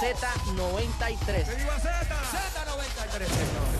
Z93. ¡Viva Z! Z93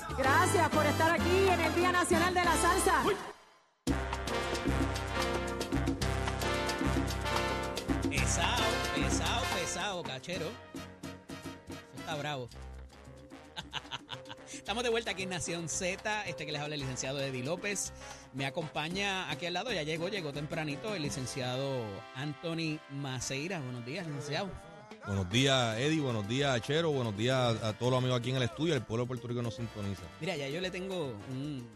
Gracias por estar aquí en el Día Nacional de la Salsa. Pesado, pesado, pesado, cachero. Eso está bravo. Estamos de vuelta aquí en Nación Z. Este que les habla el licenciado Eddie López. Me acompaña aquí al lado, ya llegó, llegó tempranito, el licenciado Anthony Maceira. Buenos días, licenciado. Buenos días, Eddie. Buenos días, Chero. Buenos días a todos los amigos aquí en el estudio. El pueblo de Puerto Rico nos sintoniza. Mira, ya yo le tengo un,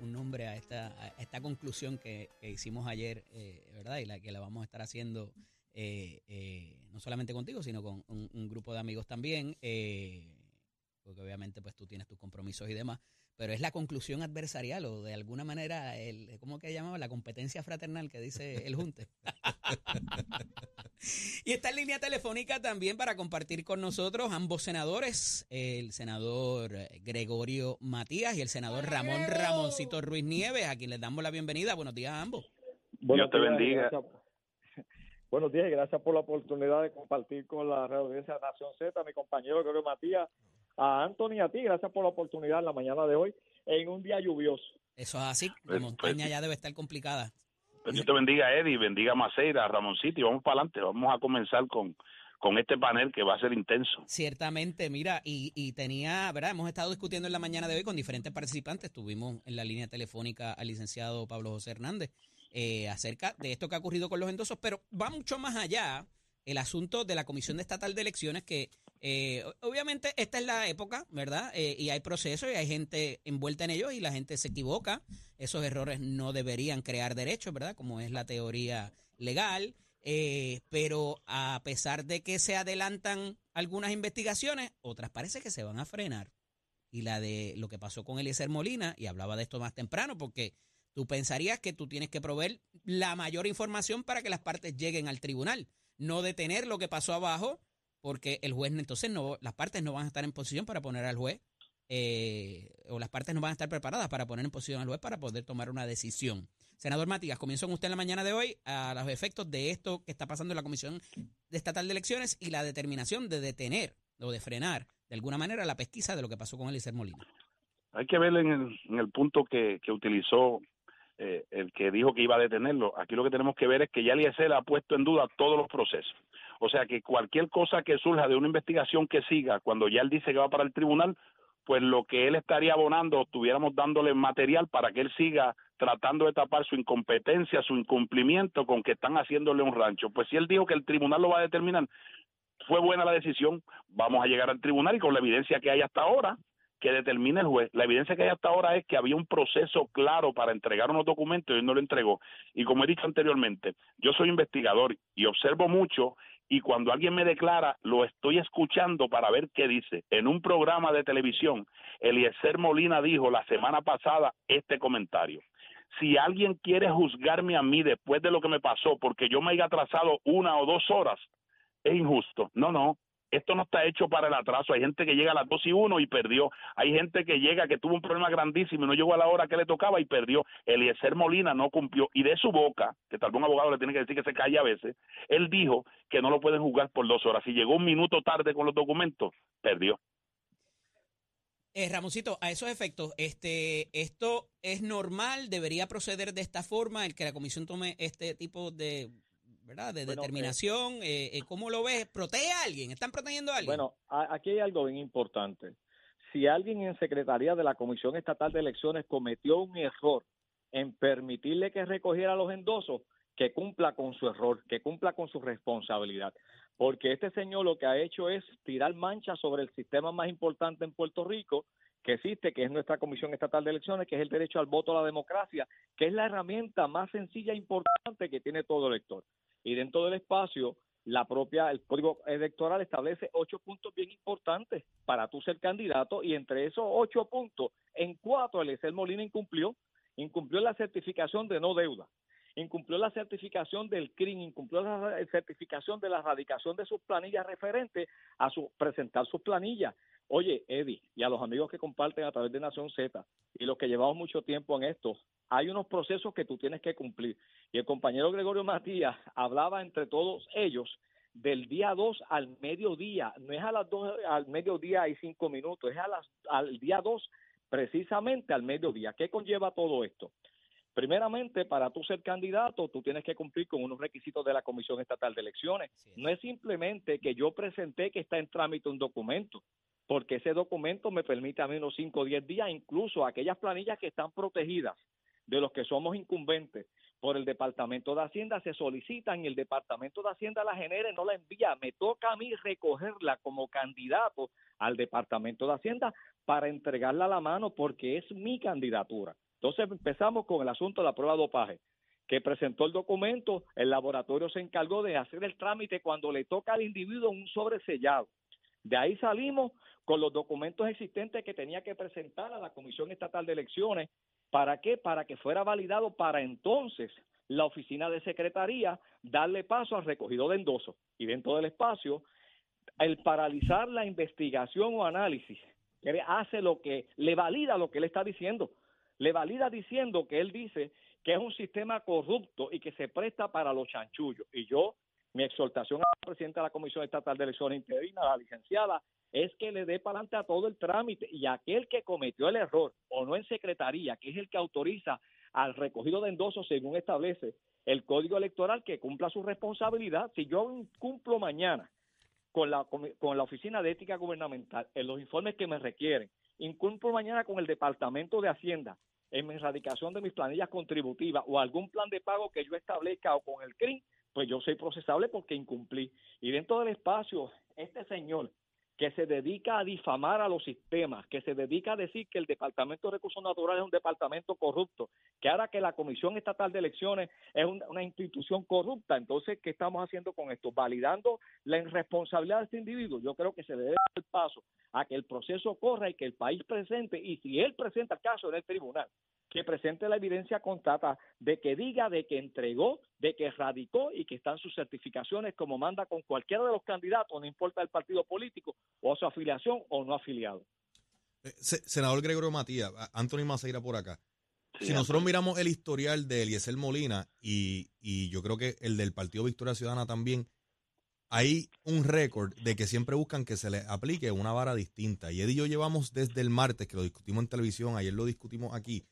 un- nombre a esta, esta conclusión que, que hicimos ayer, eh, ¿verdad? Y la que la vamos a estar haciendo eh, eh, no solamente contigo, sino con un, un grupo de amigos también, eh, porque obviamente pues tú tienes tus compromisos y demás, pero es la conclusión adversarial o de alguna manera, el, ¿cómo que llamaba? La competencia fraternal que dice el Junte. Y está en línea telefónica también para compartir con nosotros ambos senadores, el senador Gregorio Matías y el senador Ramón Ramoncito Ruiz Nieves, a quien les damos la bienvenida. Buenos días a ambos. Buenos te bendiga. Buenos días y gracias por la oportunidad de compartir con la red audiencia de Nación Z, a mi compañero Gregorio Matías, a Anthony y a ti, gracias por la oportunidad en la mañana de hoy, en un día lluvioso. Eso es así, la montaña pues- ya debe estar complicada. Pues Dios te bendiga, Eddie, bendiga a Maceira, a Ramoncito, y vamos para adelante. Vamos a comenzar con, con este panel que va a ser intenso. Ciertamente, mira, y, y tenía, ¿verdad? Hemos estado discutiendo en la mañana de hoy con diferentes participantes. Tuvimos en la línea telefónica al licenciado Pablo José Hernández eh, acerca de esto que ha ocurrido con los endosos, pero va mucho más allá el asunto de la Comisión Estatal de Elecciones, que eh, obviamente esta es la época, ¿verdad? Eh, y hay procesos y hay gente envuelta en ellos y la gente se equivoca. Esos errores no deberían crear derechos, ¿verdad? Como es la teoría legal. Eh, pero a pesar de que se adelantan algunas investigaciones, otras parece que se van a frenar. Y la de lo que pasó con Eliezer Molina, y hablaba de esto más temprano, porque tú pensarías que tú tienes que proveer la mayor información para que las partes lleguen al tribunal, no detener lo que pasó abajo, porque el juez entonces no, las partes no van a estar en posición para poner al juez, eh, o las partes no van a estar preparadas para poner en posición al juez para poder tomar una decisión. Senador Matías, comienzo usted en la mañana de hoy a los efectos de esto que está pasando en la Comisión Estatal de Elecciones y la determinación de detener o de frenar de alguna manera la pesquisa de lo que pasó con Eliezer Molina. Hay que ver en el, en el punto que, que utilizó eh, el que dijo que iba a detenerlo. Aquí lo que tenemos que ver es que ya Eliezer ha puesto en duda todos los procesos. O sea que cualquier cosa que surja de una investigación que siga, cuando ya él dice que va para el tribunal, pues lo que él estaría abonando, estuviéramos dándole material para que él siga tratando de tapar su incompetencia, su incumplimiento con que están haciéndole un rancho. Pues si él dijo que el tribunal lo va a determinar, fue buena la decisión, vamos a llegar al tribunal y con la evidencia que hay hasta ahora, que determine el juez. La evidencia que hay hasta ahora es que había un proceso claro para entregar unos documentos y él no lo entregó. Y como he dicho anteriormente, yo soy investigador y observo mucho y cuando alguien me declara, lo estoy escuchando para ver qué dice. En un programa de televisión, Eliezer Molina dijo la semana pasada este comentario. Si alguien quiere juzgarme a mí después de lo que me pasó porque yo me haya atrasado una o dos horas, es injusto. No, no. Esto no está hecho para el atraso. Hay gente que llega a las dos y uno y perdió. Hay gente que llega que tuvo un problema grandísimo y no llegó a la hora que le tocaba y perdió. Eliezer Molina no cumplió. Y de su boca, que tal vez un abogado le tiene que decir que se calle a veces, él dijo que no lo pueden juzgar por dos horas. Si llegó un minuto tarde con los documentos, perdió. Eh, Ramoncito, a esos efectos, este, ¿esto es normal? ¿Debería proceder de esta forma el que la comisión tome este tipo de, ¿verdad? de Bueno, determinación? Eh, eh, ¿Cómo lo ves? ¿Protege a alguien? ¿Están protegiendo a alguien? Bueno, a- aquí hay algo bien importante. Si alguien en Secretaría de la Comisión Estatal de Elecciones cometió un error en permitirle que recogiera los endosos, que cumpla con su error, que cumpla con su responsabilidad. Porque este señor lo que ha hecho es tirar manchas sobre el sistema más importante en Puerto Rico que existe, que es nuestra Comisión Estatal de Elecciones, que es el derecho al voto a la democracia, que es la herramienta más sencilla e importante que tiene todo elector. Y dentro del espacio, la propia, el código electoral establece ocho puntos bien importantes para tú ser candidato y entre esos ocho puntos, en cuatro el Molina incumplió, incumplió la certificación de no deuda, incumplió la certificación del CRIM, incumplió la certificación de la erradicación de sus planillas referentes a su, presentar sus planillas. Oye, Eddie, y a los amigos que comparten a través de Nación Z, y los que llevamos mucho tiempo en esto, hay unos procesos que tú tienes que cumplir. Y el compañero Gregorio Matías hablaba entre todos ellos del día 2 al mediodía, no es a las 2 al mediodía y 5 minutos, es a las, al día 2 precisamente al mediodía. ¿Qué conlleva todo esto? Primeramente, para tú ser candidato, tú tienes que cumplir con unos requisitos de la Comisión Estatal de Elecciones. No es simplemente que yo presenté que está en trámite un documento, porque ese documento me permite a mí unos 5 o 10 días, incluso aquellas planillas que están protegidas de los que somos incumbentes por el Departamento de Hacienda se solicitan y el Departamento de Hacienda la genera y no la envía. Me toca a mí recogerla como candidato al Departamento de Hacienda para entregarla a la mano porque es mi candidatura. Entonces empezamos con el asunto de la prueba de dopaje, que presentó el documento, el laboratorio se encargó de hacer el trámite cuando le toca al individuo un sobresellado. De ahí salimos con los documentos existentes que tenía que presentar a la Comisión Estatal de Elecciones. ¿Para qué? Para que fuera validado para entonces la oficina de secretaría darle paso al recogido de endoso. Y dentro del espacio, el paralizar la investigación o análisis, hace lo que le valida lo que él está diciendo le valida diciendo que él dice que es un sistema corrupto y que se presta para los chanchullos. Y yo, mi exhortación a la presidenta de la Comisión Estatal de Elecciones Interina, la licenciada, es que le dé para adelante a todo el trámite y aquel que cometió el error o no en secretaría, que es el que autoriza al recogido de endosos según establece el Código Electoral, que cumpla su responsabilidad. Si yo cumplo mañana con la, con la Oficina de Ética Gubernamental en los informes que me requieren incumplo mañana con el Departamento de Hacienda en mi erradicación de mis planillas contributivas o algún plan de pago que yo establezca o con el CRIM, pues yo soy procesable porque incumplí. Y dentro del espacio, este señor que se dedica a difamar a los sistemas, que se dedica a decir que el Departamento de Recursos Naturales es un departamento corrupto, que ahora que la Comisión Estatal de Elecciones es una, institución corrupta, entonces, ¿qué estamos haciendo con esto? Validando la irresponsabilidad de este individuo. Yo creo que se debe dar el paso a que el proceso corra y que el país presente, y si él presenta el caso en el tribunal, que presente la evidencia contrata de que diga de que entregó, de que radicó y que están sus certificaciones como manda con cualquiera de los candidatos, no importa el partido político o su afiliación o no afiliado. Eh, senador Gregorio Matías, Anthony Maceira por acá. si nosotros miramos el historial de Eliezer Molina y, y yo creo que el del Partido Victoria Ciudadana también, hay un récord de que siempre buscan que se le aplique una vara distinta. Y Eddie y yo llevamos desde el martes, que lo discutimos en televisión, ayer lo discutimos aquí,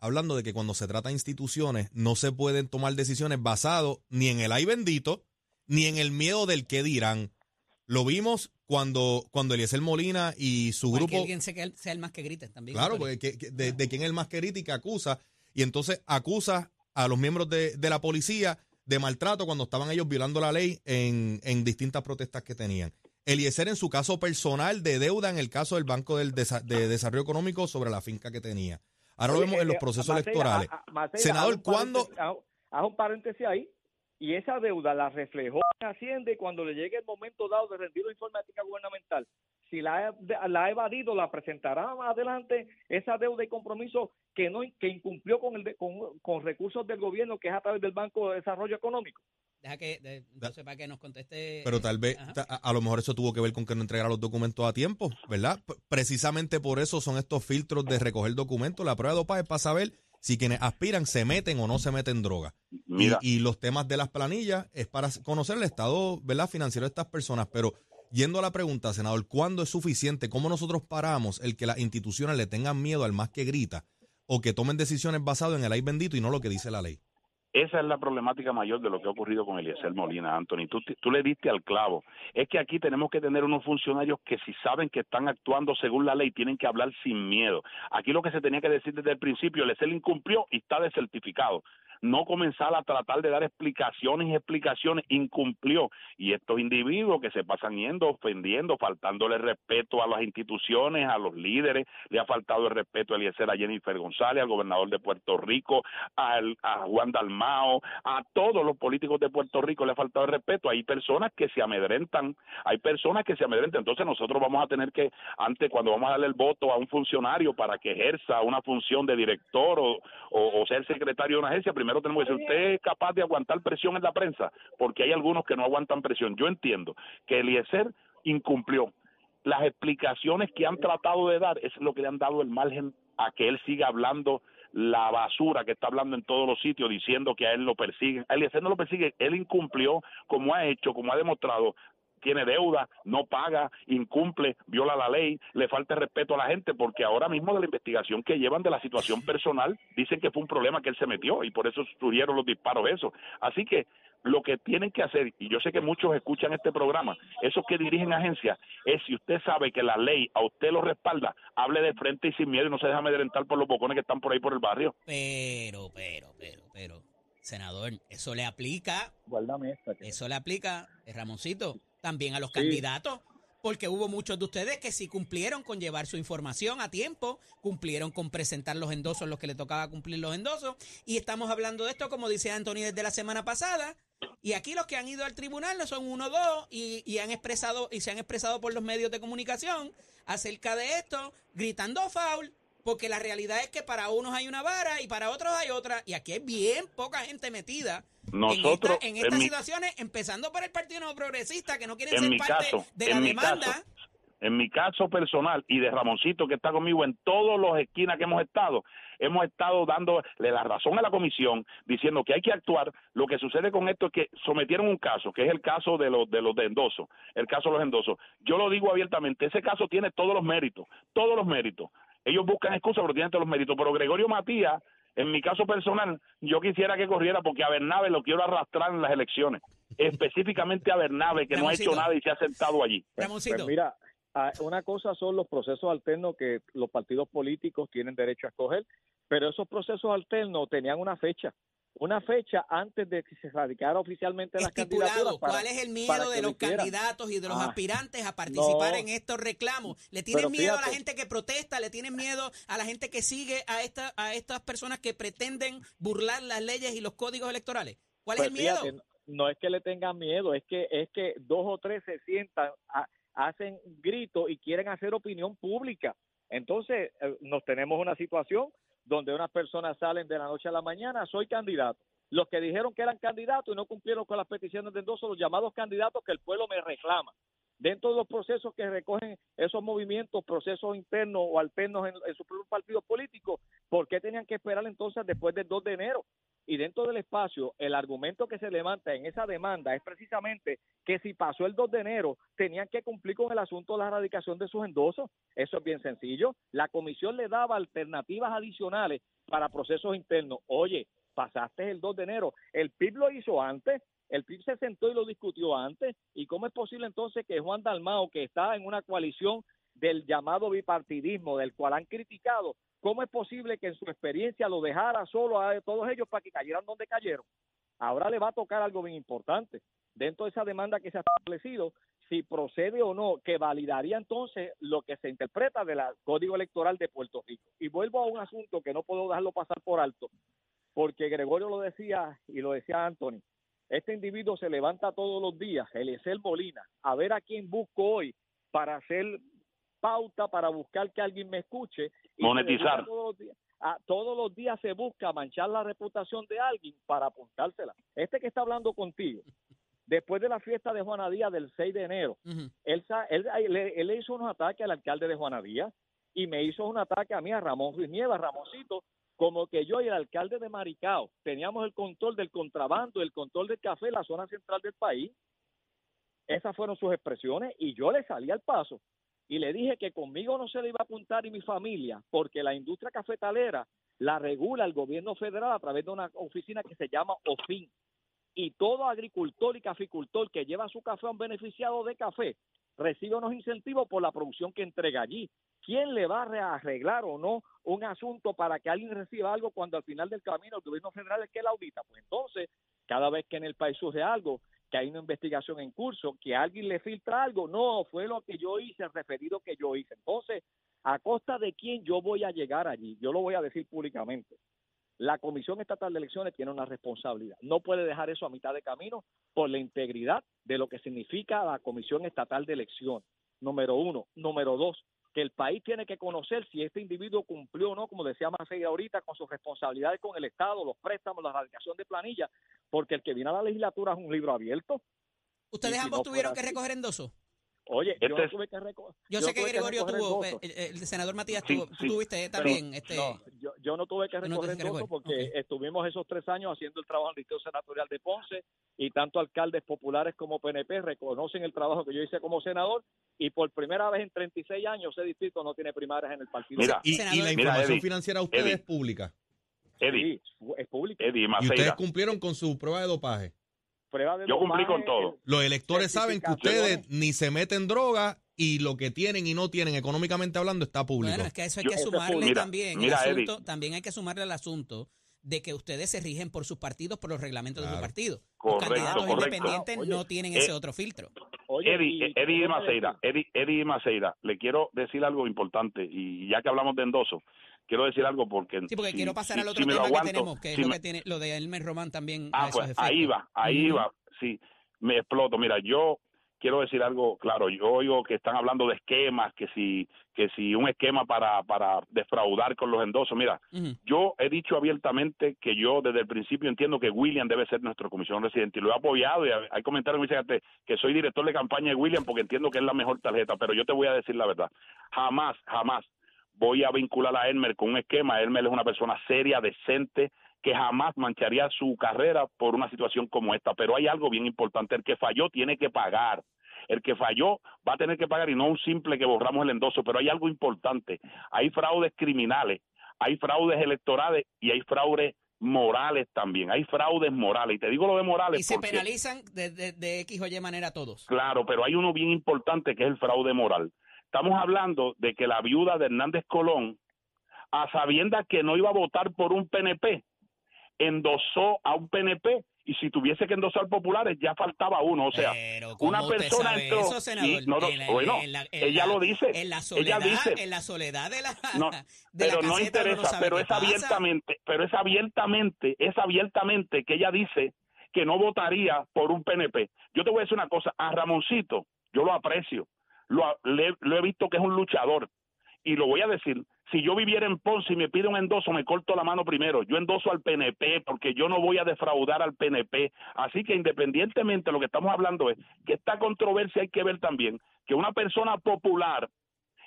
hablando de que cuando se trata de instituciones no se pueden tomar decisiones basadas ni en el ay bendito, ni en el miedo del qué dirán. Lo vimos cuando, cuando Eliezer Molina y su grupo... Que alguien sea el más que grite también. Claro, porque de, de, quién es el más que grita y que acusa. Y entonces acusa a los miembros de, la policía de maltrato cuando estaban ellos violando la ley en, en distintas protestas que tenían. Eliezer en su caso personal de deuda en el caso del Banco del de Desarrollo Económico sobre la finca que tenía. Ahora lo vemos en los eh, procesos electorales. Senador, ¿cuándo? Haz un paréntesis ahí. Y esa deuda la reflejó en Hacienda y cuando le llegue el momento dado de rendir la informática gubernamental, si la, la ha evadido, la presentará más adelante esa deuda y compromiso que no que incumplió con, el con, con recursos del gobierno, que es a través del Banco de Desarrollo Económico. Deja que, entonces, para que nos conteste. Pero tal vez, a, lo mejor eso tuvo que ver con que no entregara los documentos a tiempo, ¿verdad? precisamente por eso son estos filtros de recoger documentos. La prueba de dopaje es para saber si quienes aspiran se meten o no se meten droga. Y, y, los temas de las planillas es para conocer el estado, ¿verdad? Financiero de estas personas. Pero yendo a la pregunta, senador, ¿cuándo es suficiente? ¿Cómo nosotros paramos el que las instituciones le tengan miedo al más que grita o que tomen decisiones basadas en el ay bendito y no lo que dice la ley? Esa es la problemática mayor de lo que ha ocurrido con Eliezer Molina, Anthony. Tú, tú le diste al clavo. Es que aquí tenemos que tener unos funcionarios que si saben que están actuando según la ley, tienen que hablar sin miedo. Aquí lo que se tenía que decir desde el principio, Eliezer incumplió y está desertificado. No comenzar a tratar de dar explicaciones y explicaciones, incumplió. Y estos individuos que se pasan yendo, ofendiendo, faltándole respeto a las instituciones, a los líderes, le ha faltado el respeto a Eliezer, a Jennifer González, al gobernador de Puerto Rico, a Juan Dalmao, a todos los políticos de Puerto Rico le ha faltado el respeto. Hay personas que se amedrentan, hay personas que se amedrentan. Entonces nosotros vamos a tener que, antes cuando vamos a darle el voto a un funcionario para que ejerza una función de director o, o, ser secretario de una agencia, primero tenemos que decir, usted es capaz de aguantar presión en la prensa, porque hay algunos que no aguantan presión. Yo entiendo que Eliezer incumplió. Las explicaciones que han tratado de dar es lo que le han dado el margen a que él siga hablando la basura que está hablando en todos los sitios diciendo que a él lo persiguen. A Eliezer no lo persigue, él incumplió como ha hecho, como ha demostrado tiene deuda, no paga, incumple, viola la ley, le falta respeto a la gente, porque ahora mismo de la investigación que llevan de la situación personal, dicen que fue un problema que él se metió y por eso surgieron los disparos eso. Así que lo que tienen que hacer, y yo sé que muchos escuchan este programa, esos que dirigen agencias, es si usted sabe que la ley a usted lo respalda, hable de frente y sin miedo y no se deja amedrentar por los bocones que están por ahí por el barrio. Pero, pero, pero, pero, senador, eso le aplica. Eso le aplica, Ramoncito también a los candidatos, porque hubo muchos de ustedes que sí cumplieron con llevar su información a tiempo, cumplieron con presentar los endosos, los que le tocaba cumplir los endosos, y estamos hablando de esto, como dice Anthony desde la semana pasada, y aquí los que han ido al tribunal no son uno o dos y, y, han expresado y se han expresado por los medios de comunicación acerca de esto, gritando foul, porque la realidad es que para unos hay una vara y para otros hay otra, y aquí hay bien poca gente metida nosotros, en, estas situaciones, empezando por el Partido No Progresista, que no quieren ser parte de la demanda. en mi caso personal y de Ramoncito que está conmigo en todas las esquinas que hemos estado, hemos estado dándole la razón a la comisión diciendo que hay que actuar. Lo que sucede con esto es que sometieron un caso, que es el caso de los de los de endosos, el caso de los endosos. Yo lo digo abiertamente, ese caso tiene todos los méritos, todos los méritos. Ellos buscan excusas, pero tienen todos los méritos. Pero Gregorio Matías en mi caso personal, yo quisiera que corriera porque a Bernabe lo quiero arrastrar en las elecciones. Específicamente a Bernabe, que no ha hecho nada y se ha sentado allí. Pues, pues mira, ah, una cosa son los procesos alternos que los partidos políticos tienen derecho a escoger, pero esos procesos alternos tenían una fecha una fecha antes de que se radicara oficialmente las candidaturas. ¿Cuál es el miedo de los candidatos y de los ah, aspirantes a participar en estos reclamos? ¿Le tienen miedo a la gente que protesta? ¿Le tienen miedo a la gente que sigue a, esta, a estas personas que pretenden burlar las leyes y los códigos electorales? ¿Cuál es pues el miedo? no es que le tengan miedo, es que es que dos o tres se sientan, hacen gritos y quieren hacer opinión pública. Entonces, eh, nos tenemos una situación donde unas personas salen de la noche a la mañana, soy candidato. Los que dijeron que eran candidatos y no cumplieron con las peticiones de endoso, los llamados candidatos que el pueblo me reclama. Dentro de los procesos que recogen esos movimientos, procesos internos o alternos en, en su propio partido ¿por qué tenían que esperar entonces después del 2 de enero? Y dentro del espacio, el argumento que se levanta en esa demanda es precisamente que si pasó el 2 de enero, tenían que cumplir con el asunto de la erradicación de sus endosos. Eso es bien sencillo. La comisión le daba alternativas adicionales para procesos internos. Oye, pasaste el 2 de enero. El PIB lo hizo antes, el PIB se sentó y lo discutió antes. ¿Y cómo es posible entonces que Juan Dalmao, que está en una coalición del llamado bipartidismo, del cual han criticado, ¿Cómo es posible que en su experiencia lo dejara solo a todos ellos para que cayeran donde cayeron? Ahora le va a tocar algo bien importante. Dentro de esa demanda que se ha establecido, si procede o no, que validaría entonces lo que se interpreta del Código Electoral de Puerto Rico. Y vuelvo a un asunto que no puedo dejarlo pasar por alto, porque Gregorio lo decía y lo decía Anthony. Este individuo se levanta todos los días, Eliezer Molina, a ver a quién busco hoy para hacer pauta para buscar que alguien me escuche. Y Monetizar. Todos los, días, se busca manchar la reputación de alguien para apuntársela. Este que está hablando contigo, después de la fiesta de Juana Díaz del 6 de enero, él, él, le hizo unos ataques al alcalde de Juana Díaz y me hizo un ataque a mí, a Ramón Ruiz Nieva, Ramoncito, como que yo y el alcalde de Maricao teníamos el control del contrabando, el control del café en la zona central del país. Esas fueron sus expresiones y yo le salí al paso y le dije que conmigo no se le iba a apuntar y mi familia, porque la industria cafetalera la regula el gobierno federal a través de una oficina que se llama OFIN. Y todo agricultor y caficultor que lleva su café a un beneficiado de café recibe unos incentivos por la producción que entrega allí. ¿Quién le va a arreglar o no un asunto para que alguien reciba algo cuando al final del camino el gobierno federal es que la audita? Pues entonces, cada vez que en el país surge algo, que hay una investigación en curso, que alguien le filtra algo, no, fue lo que yo hice, el referido que yo hice. Entonces, ¿a costa de quién yo voy a llegar allí? Yo lo voy a decir públicamente. La Comisión Estatal de Elecciones tiene una responsabilidad. No puede dejar eso a mitad de camino por la integridad de lo que significa la Comisión Estatal de Elecciones. Número uno. Número dos, que el país tiene que conocer si este individuo cumplió o no, como decía Maceira ahorita, con sus responsabilidades con el Estado, los préstamos, la radicación de planilla, porque el que viene a la legislatura es un libro abierto. ¿Ustedes si ambos no tuvieron que recoger endoso? Oye, yo Este no es- tuve que recoger. Yo, sé que Gregorio tuvo, eh, el, el senador Matías Sí, tuvo, tú sí. tuviste Pero- también, este, No, yo, yo no tuve que no recoger recoger, porque estuvimos esos tres años haciendo el trabajo en el Distrito Senatorial de Ponce y tanto alcaldes populares como PNP reconocen el trabajo que yo hice como senador y por primera vez en 36 años ese distrito no tiene primarias en el partido. Mira, Y, la Mira, información Eddie, financiera de ustedes Eddie. es pública. Eddie, Sí, es público. Eddie Y ustedes cumplieron con su prueba de dopaje. Prueba de yo cumplí con todo. Los electores saben que ustedes ni se meten droga y lo que tienen y no tienen económicamente hablando está público. Bueno, es que a eso hay que sumarle. Mira, también mira, el asunto, también hay que sumarle al asunto de que ustedes se rigen por sus partidos, por los reglamentos de Claro. su partido. Correcto, los candidatos correcto. independientes Oye, no tienen eh, ese otro filtro. Oye, Eddie, y- Eddie Maceira, Eddie, Eddie Maceira, le quiero decir algo importante y ya que hablamos de endoso, quiero decir algo porque Sí, porque si- quiero pasar al otro si lo tema aguanto, que tenemos, que es si lo me- que tiene lo de Elmer Román también. Ah, pues ahí va, ahí va. Sí, me exploto. Mira, yo quiero decir algo claro. Yo oigo que están hablando de esquemas, que si que si un esquema para para defraudar con los endosos. Mira, yo he dicho abiertamente que yo desde el principio entiendo que William debe ser nuestro comisionado residente y lo he apoyado y hay comentarios que me dicen que soy director de campaña de William porque entiendo que es la mejor tarjeta, pero yo te voy a decir la verdad. Jamás, jamás voy a vincular a Elmer con un esquema. Elmer es una persona seria, decente, que jamás mancharía su carrera por una situación como esta. Pero hay algo bien importante, el que falló tiene que pagar. El que falló va a tener que pagar y no un simple que borramos el endoso, pero hay algo importante. Hay fraudes criminales, hay fraudes electorales y hay fraudes morales también. Hay fraudes morales. Y te digo lo de morales Y se porque- penalizan de, de- de X o Y manera todos. Claro, pero hay uno bien importante que es el fraude moral. Estamos hablando de que la viuda de Hernández Colón, a sabiendas que no iba a votar por un PNP, endosó a un PNP y si tuviese que endosar populares ya faltaba uno. O sea, Pero, ¿cómo una persona entró eso, senador? y no, no, En la- bueno, en la- en ella la- lo dice. En la ella soledad, dice. en la soledad de la, No, de la pero no interesa, pero es pasa. abiertamente, pero es abiertamente, es abiertamente que ella dice que no votaría por un PNP. Yo te voy a decir una cosa, a Ramoncito, yo lo aprecio, lo, le- lo he visto que es un luchador, y lo voy a decir, si yo viviera en Ponce y me pide un endoso, me corto la mano primero, yo endoso al PNP porque yo no voy a defraudar al PNP, así que independientemente lo que estamos hablando es que esta controversia hay que ver también que una persona popular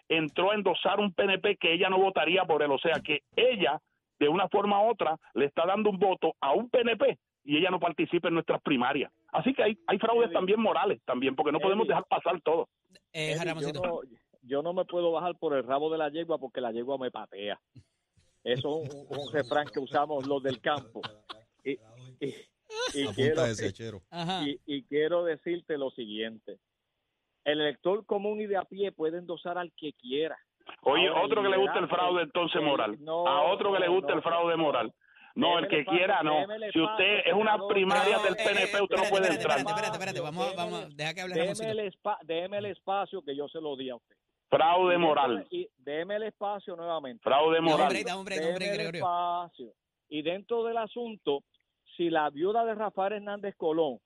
entró a endosar un PNP que ella no votaría por él. O sea que ella, de una forma u otra, le está dando un voto a un PNP y ella no participa en nuestras primarias. Así que hay, hay fraudes también morales, también, porque no podemos dejar pasar todo. Eh, Eddie, Ramoncito. yo, no, yo no me puedo bajar por el rabo de la yegua porque la yegua me patea. Eso es un, un refrán que usamos los del campo. Y, y- y quiero, Apunta ese chero. Ajá. y, y quiero decirte lo siguiente. El elector común y de a pie puede endosar al que quiera. Oye, Ahora, otro que le gusta el fraude entonces moral. no, a otro que le gusta no, el fraude moral. No, el que quiera, no. Si usted es una primaria del eh, PNP, usted no puede entrar. Espérate, espérate, espérate. Vamos, a- vamos, a- deja que hable déme el espacio que yo se lo di a usted. Fraude moral. Y déme el espacio nuevamente. Fraude moral. Deme el espacio. Y dentro del asunto, si la viuda de Rafael Hernández Colón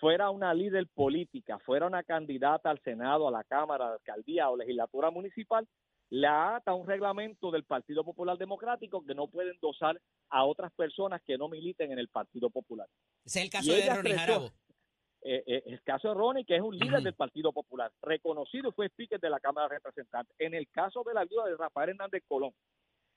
fuera una líder política, fuera una candidata al Senado, a la Cámara, a la alcaldía o legislatura municipal, la ata un reglamento del Partido Popular Democrático que no puede endosar a otras personas que no militen en el Partido Popular. Es el Y caso de ella Ronnie creció. Jarabo. Eh, eh, el caso de Ronnie, que es un líder del Partido Popular, reconocido fue speaker de la Cámara de Representantes. En el caso de la viuda de Rafael Hernández Colón,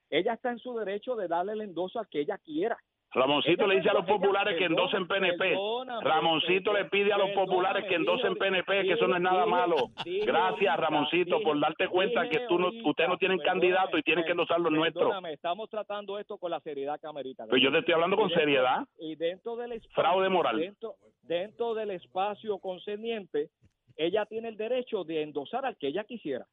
ella está en su derecho de darle el endoso al que ella quiera. Ramoncito le dice a los populares que endosen PNP. Ramoncito le pide a los populares que endosen PNP, que eso no es nada malo. Gracias, Ramoncito, por darte cuenta que tú no, ustedes no tienen candidato y tienen que endosar los nuestros. Estamos tratando esto con la seriedad que amerita. Pero yo te estoy hablando con seriedad. Y dentro del espacio, Fraude moral. Dentro, dentro del espacio concerniente, ella tiene el derecho de endosar al que ella quisiera.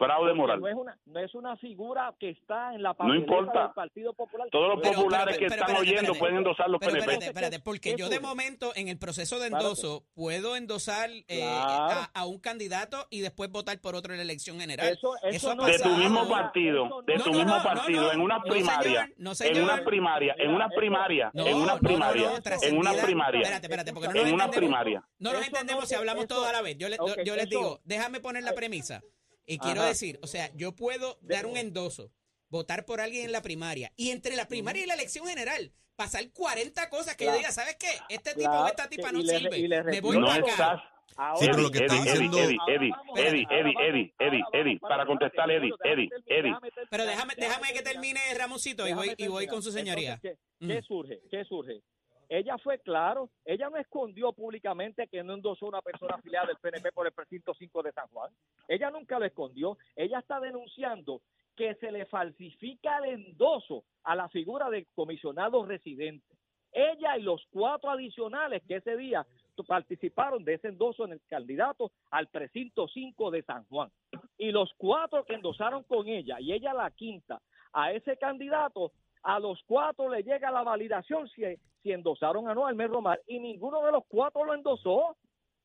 Fraude moral. No es, una, no es una figura que está en la No importa. del Partido Popular. Todos los Pero- populares pero- que pero están espérate, oyendo espérate. pueden endosar los Pero PNP. espérate, espérate, porque ¿Qué yo de momento en el proceso de Claro endoso puedo endosar eh, Claro. a, a un candidato y después votar por otro en la elección general. Eso, eso, Eso ha no de tu mismo partido, de tu mismo partido, en una no, primaria, en una primaria, en una primaria, No, en una no, no, primaria, no, en una primaria, Espérate, espérate, porque no nos en una entendemos. primaria. No nos entendemos si hablamos todos a la vez. Yo, les digo, déjame poner la premisa. Y quiero decir, o sea, yo puedo dar un endoso, votar por alguien en la primaria y entre la primaria y la elección general pasar 40 cosas que yo diga, ¿sabes qué? Este tipo Claro, o esta tipa no y le- sirve. Me voy No para acá. estás Ahora, Sí, pero Eddie, lo que está Eddie, diciendo- Eddie, Ahora Eddie, Eddie, Eddie, Eddie, Eddie, vamos, Eddie, para, contestar, Eddie, Eddie, Eddie. Pero déjame, déjame que termine Ramoncito y voy, y voy con su señoría. Entonces, ¿qué, qué Mm. surge? ¿Qué surge? Ella fue claro, ella no escondió públicamente que no endosó una persona afiliada del PNP por el precinto 5 de San Juan. Ella nunca lo escondió. Ella está denunciando que se le falsifica el endoso a la figura del comisionado residente. Ella y los cuatro adicionales que ese día participaron de ese endoso en el candidato al precinto 5 de San Juan. Y los cuatro que endosaron con ella, y ella la quinta, a ese candidato, a los cuatro le llega la validación si, si endosaron o no al mes Romar, y ninguno de los cuatro lo endosó.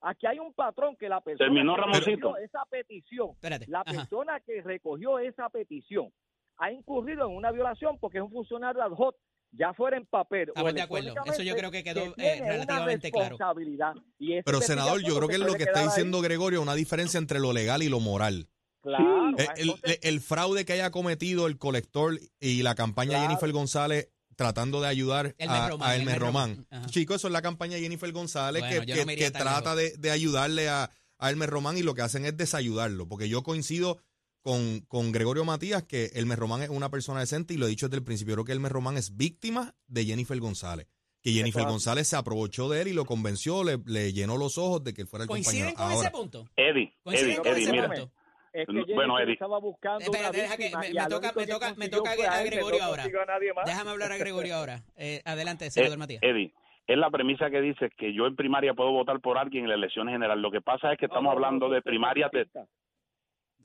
Aquí hay un patrón que la persona Terminó que recogió esa petición, Espérate. la ajá. persona que recogió esa petición ha incurrido en una violación porque es un funcionario ad hoc, ya fuera en papel o de acuerdo. Eso yo creo que quedó, eh, relativamente claro. Y Pero senador, yo creo que es lo que está ahí. diciendo Gregorio, una diferencia entre lo legal y lo moral. Claro, Eh, El, entonces- el- el fraude que haya cometido el colector y la campaña de Claro. Jennifer González tratando de ayudar Elmer a, Román, a Elmer Elmer Román. Román, eso es la campaña de Jennifer González Bueno, que, no trata de, de ayudarle a, a Elmer Román y lo que hacen es desayudarlo. Porque yo coincido con, con Gregorio Matías que Elmer Román es una persona decente y lo he dicho desde el principio. Creo que Elmer Román es víctima de Jennifer González. Que Jennifer. González se aprovechó de él y lo convenció, le, le llenó los ojos de que él fuera el ¿Coinciden compañero. con Ahora, ese punto? Eddie, ¿Coinciden Eddie, con Eddie, ese mira. punto? Es que Bueno, Eddie. estaba buscando Espérate, una deja que me- me toca- me toca- me toca a Gregorio no ahora. a nadie más. Déjame hablar a Gregorio ahora. Eh, adelante, Eh, senador Matías. Eddie, es la premisa que dice que yo en primaria puedo votar por alguien en la elección general. Lo que pasa es que estamos No, no, hablando no, de primarias de.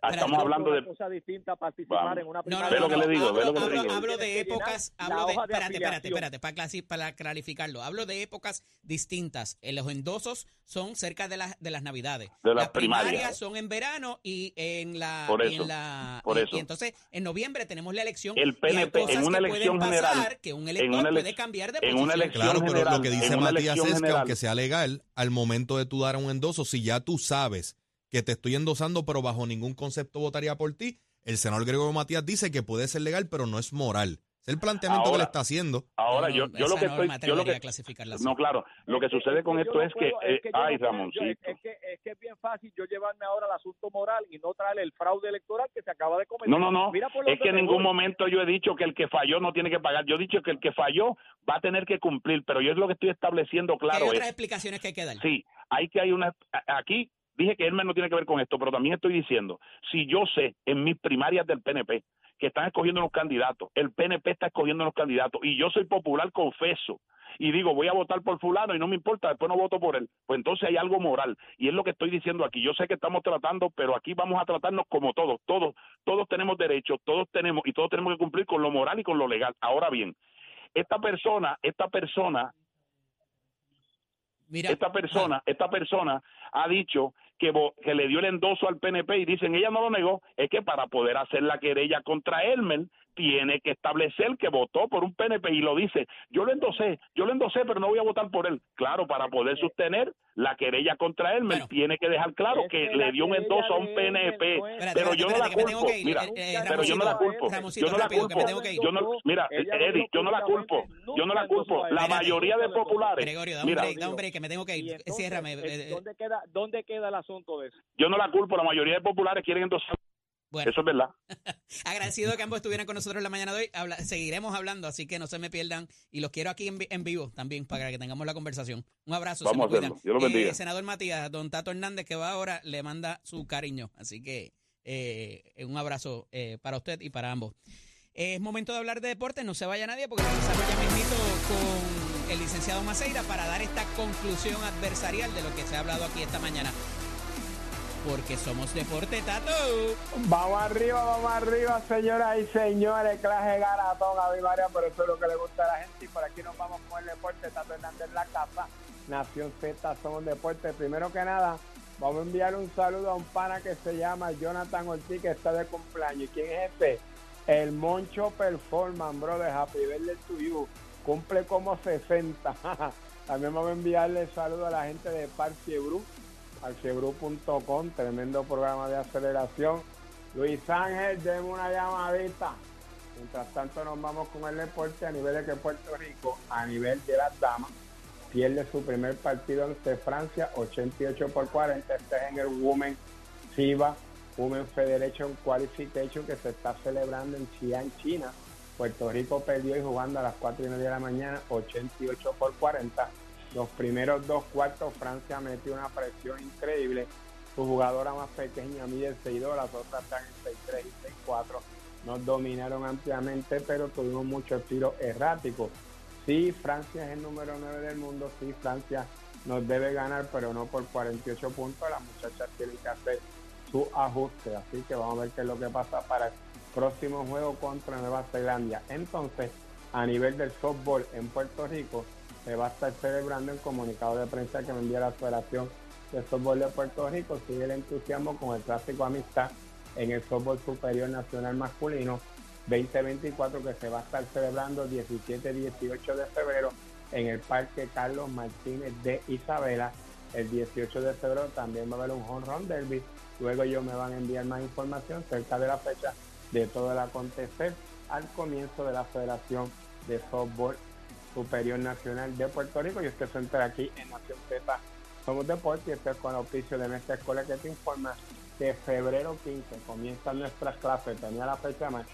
Estamos Espérate. hablando de una cosa distinta participar Vamos. en una No, no, primaria. Ve no, lo que no, le digo, ve hablo, lo que le hablo- digo. hablo de épocas, hablo de, espérate, espérate, espérate, para, para clarificarlo. Hablo de épocas distintas. En los endosos son cerca de las de las navidades. De las las primarias primarias. son en verano y en la Por y eso, en la por y- eso. y entonces en noviembre tenemos la elección El y PNP en una que elección general, que un elector una puede cambiar de en una posición. elección Claro, pero lo general, que dice en una Matías elección es que general. aunque sea legal, al momento de tú dar un endoso, si ya tú sabes que te estoy endosando, pero bajo ningún concepto votaría por ti, el senador Gregorio Matías dice que puede ser legal, pero no es moral. Es el planteamiento que le está haciendo. Ahora, No, yo, yo lo que estoy, yo lo que, no, claro, lo que Es sucede con yo esto no es que, puedo- eh, yo no ay, yo- Ramoncito, es, que, es que es bien fácil yo llevarme ahora al asunto moral y no traer el fraude electoral que se acaba de cometer. No, no, no. Mira por Es que en ningún voy. momento yo he dicho que el que falló no tiene que pagar. Yo he dicho que el que falló va a tener que cumplir, pero yo es lo que estoy estableciendo Que hay claro otras es, explicaciones que hay que dar. sí, hay que hay una aquí dije que Hermes no tiene que ver con esto, pero también estoy diciendo, si yo sé en mis primarias del PNP que están escogiendo los candidatos, el PNP está escogiendo los candidatos y yo soy popular confeso y digo voy a votar por fulano y no me importa, después no voto por él, pues entonces hay algo moral y es lo que estoy diciendo aquí. Yo sé que estamos tratando, pero aquí vamos a tratarnos como todos, todos, todos tenemos derechos, todos tenemos y todos tenemos que cumplir con lo moral y con lo legal. Ahora bien, esta persona, esta persona Mira, esta persona, esta persona ha dicho que, que le dio el endoso al PNP y dicen ella no lo negó, es que para poder hacer la querella contra Elmer tiene que establecer que votó por un PNP y lo dice, yo lo endosé, yo lo endosé, pero no voy a votar por él. Claro, para poder sostener la querella contra Elmer Bueno. tiene que dejar claro que que le dio un endoso a un PNP, Espérate, pero yo no la me culpo. Mira, pero yo no la culpo. Yo no la me culpo. tengo que ir. Yo no, mira, Eddie, yo no la culpo. Yo no la culpo. La él. mayoría de populares. Gregorio, da un Mira, break, da un break, que me tengo que ir. entonces, Ciérrame. eh, eh, ¿dónde, queda, ¿Dónde queda el asunto de eso? yo no la culpo. La mayoría de populares quieren endosar. Bueno, Eso es verdad. agradecido que ambos estuvieran con nosotros la mañana de hoy. Habla- seguiremos hablando, así que no se me pierdan. Y los quiero aquí en, vi- en vivo también para que tengamos la conversación. Un abrazo. se Vamos me a hacerlo. Dios lo bendiga. Eh, senador Matías, don Tato Hernández, que va ahora, le manda su cariño. Así que eh, un abrazo eh, para usted y para ambos. Es momento de hablar de deportes, no se vaya nadie porque regresamos ya mismito con el licenciado Maceira para dar esta conclusión adversarial de lo que se ha hablado aquí esta mañana. Porque somos deporte, Tato. Vamos arriba, vamos arriba, señoras y señores. Clase garatón, a mi María, pero eso es lo que le gusta a la gente. Y por aquí nos vamos con el deporte. Tato Hernández en la casa. Nación Z, somos deporte. Primero que nada, vamos a enviar un saludo a un pana que se llama Jonathan Ortiz, que está de cumpleaños. ¿Y quién es este? El Moncho Performance, bro, de Happy Birthday to You. Cumple como 60. También vamos a enviarle saludo a la gente de Parque Bru archebru.com, tremendo programa de aceleración. Luis Ángel, denme una llamadita. Mientras tanto nos vamos con el deporte a nivel de que Puerto Rico, a nivel de las damas, pierde su primer partido ante Francia, 88 por 40. Este es en el Women FIBA Women Federation Qualification que se está celebrando en Xi'an, China. Puerto Rico perdió y jugando a las 4 y media de la mañana, 88 por 40 los primeros dos cuartos Francia metió una presión increíble. Su jugadora más pequeña mide 6'2, las otras están en 6'3 y 6'4. Nos dominaron ampliamente, pero tuvimos muchos tiros erráticos. Sí, Francia es el número 9 del mundo, sí, Francia nos debe ganar, pero no por 48 puntos. Las muchachas tienen que hacer su ajuste, así que vamos a ver qué es lo que pasa para el próximo juego contra Nueva Zelanda. Entonces, a nivel del softball en Puerto Rico, se va a estar celebrando el comunicado de prensa que me envía la Federación de Softball de Puerto Rico. Sigue el entusiasmo con el clásico amistad en el softball superior nacional masculino 2024 que se va a estar celebrando 17 18 de febrero en el Parque Carlos Martínez de Isabela. El 18 de febrero también va a haber un home run derby. Luego ellos me van a enviar más información cerca de la fecha de todo el acontecer al comienzo de la Federación de Softball Superior Nacional de Puerto Rico. Y usted se entera aquí en Nación Z Somos Deporte y estoy con el oficio de nuestra escuela que te informa que febrero 15 comienzan nuestras clases, tenía la fecha más,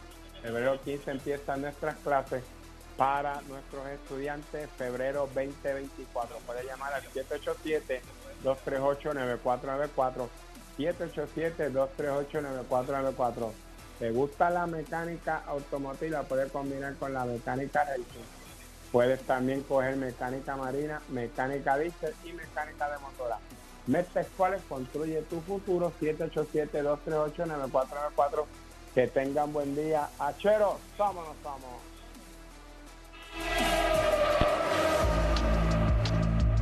febrero 15 empiezan nuestras clases para nuestros estudiantes, febrero 2024. Puede llamar al 787-238-9494, 787-238-9494. ¿Te gusta la mecánica automotiva? Puede combinar con la mecánica racing Puedes también coger mecánica marina, mecánica diésel y mecánica de motora. Metes cuales construye tu futuro 787-238-9494. Que tengan buen día. Achero, vámonos, vamos.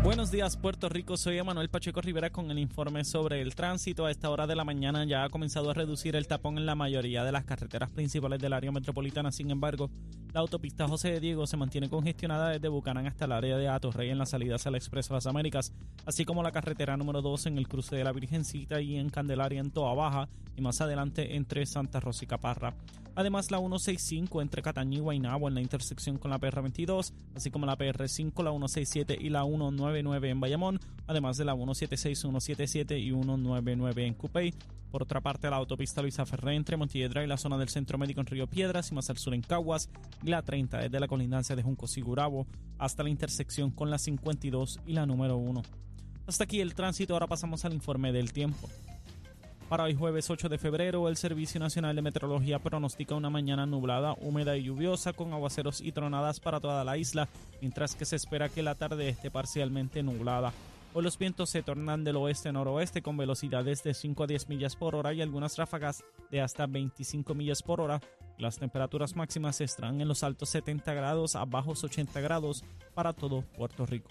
Buenos días Puerto Rico, soy Emanuel Pacheco Rivera con el informe sobre el tránsito. A esta hora de la mañana ya ha comenzado a reducir el tapón en la mayoría de las carreteras principales del área metropolitana. Sin embargo, la autopista José de Diego se mantiene congestionada desde Bucanán hasta el área de Atorrey en las salidas al Expreso Las Américas, así como la carretera número 2 en el cruce de la Virgencita y en Candelaria en Toa Baja y más adelante entre Santa Rosa y Caparra. Además, la 165 entre Catañí y Guaynabo en la intersección con la PR22, así como la PR5, la 167 y la 199 en Bayamón, además de la 176, 177 y 199 en Cupey. Por otra parte, la autopista Luisa Ferré entre Montiedra y la zona del Centro Médico en Río Piedras y más al sur en Caguas, y la 30 desde la colindancia de Junco Sigurabo hasta la intersección con la 52 y la número 1. Hasta aquí el tránsito, ahora pasamos al informe del tiempo. Para hoy jueves 8 de febrero, el Servicio Nacional de Meteorología pronostica una mañana nublada, húmeda y lluviosa con aguaceros y tronadas para toda la isla, mientras que se espera que la tarde esté parcialmente nublada. Hoy los vientos se tornan del oeste-noroeste con velocidades de 5 a 10 millas por hora y algunas ráfagas de hasta 25 millas por hora. Las temperaturas máximas estarán en los altos 70 grados a bajos 80 grados para todo Puerto Rico.